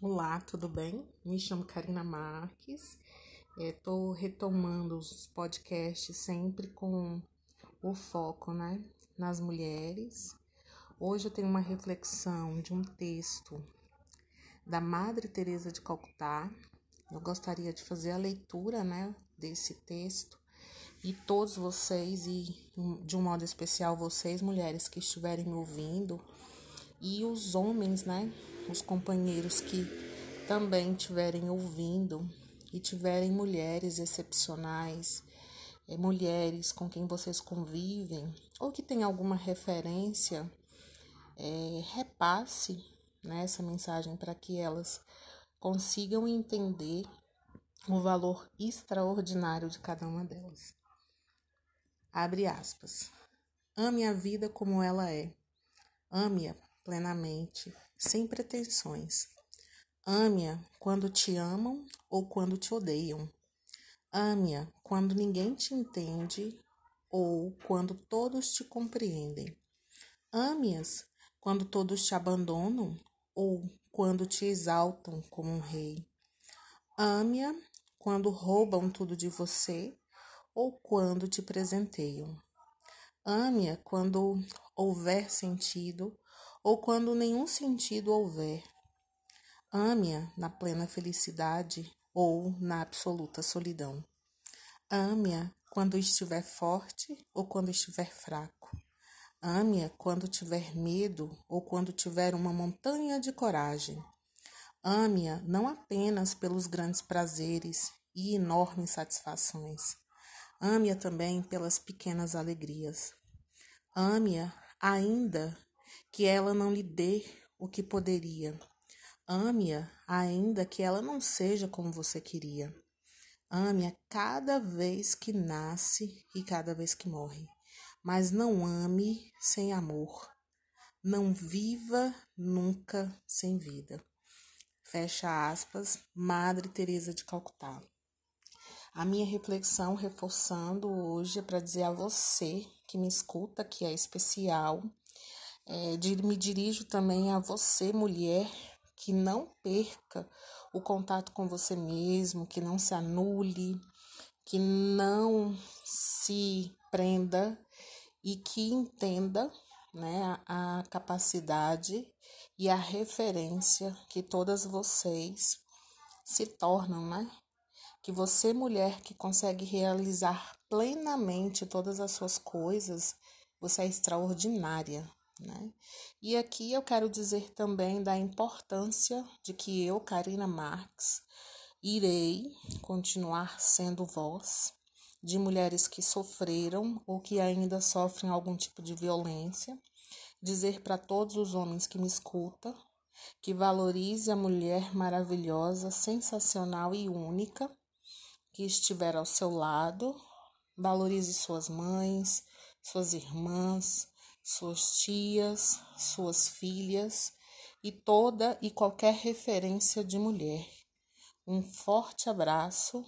Olá, tudo bem? Me chamo Karina Marques. Estou é, retomando os podcasts sempre com o foco né, nas mulheres. Hoje eu tenho uma reflexão de um texto da Madre Teresa de Calcutá. Eu gostaria de fazer a leitura né, desse texto e todos vocês, e de um modo especial vocês, mulheres que estiverem me ouvindo, e os homens, né, os companheiros que também estiverem ouvindo e tiverem mulheres excepcionais, é, mulheres com quem vocês convivem ou que tem alguma referência, é, repasse né, essa mensagem para que elas consigam entender o valor extraordinário de cada uma delas. Abre aspas. Ame a vida como ela é. Ame-a plenamente, sem pretensões. Ame-a quando te amam ou quando te odeiam. Ame-a quando ninguém te entende ou quando todos te compreendem. Ame-as quando todos te abandonam ou quando te exaltam como um rei. Ame-a quando roubam tudo de você ou quando te presenteiam. Ame-a quando houver sentido ou quando nenhum sentido houver. Ame-a na plena felicidade ou na absoluta solidão. Ame-a quando estiver forte ou quando estiver fraco. Ame-a quando tiver medo ou quando tiver uma montanha de coragem. Ame-a não apenas pelos grandes prazeres e enormes satisfações. Ame-a também pelas pequenas alegrias. Ame-a ainda que ela não lhe dê o que poderia. Ame-a, ainda que ela não seja como você queria. Ame-a cada vez que nasce e cada vez que morre. Mas não ame sem amor. Não viva nunca sem vida. Fecha aspas, Madre Teresa de Calcutá. A minha reflexão reforçando hoje é para dizer a você que me escuta que é especial é, me dirijo também a você, mulher, que não perca o contato com você mesmo, que não se anule, que não se prenda e que entenda né, a, a capacidade e a referência que todas vocês se tornam, né? Que você, mulher que consegue realizar plenamente todas as suas coisas, você é extraordinária, né? E aqui eu quero dizer também da importância de que eu, Karina Marx, irei continuar sendo voz de mulheres que sofreram ou que ainda sofrem algum tipo de violência, dizer para todos os homens que me escutam que valorize a mulher maravilhosa, sensacional e única que estiver ao seu lado, valorize suas mães, suas irmãs, suas tias, suas filhas e toda e qualquer referência de mulher. Um forte abraço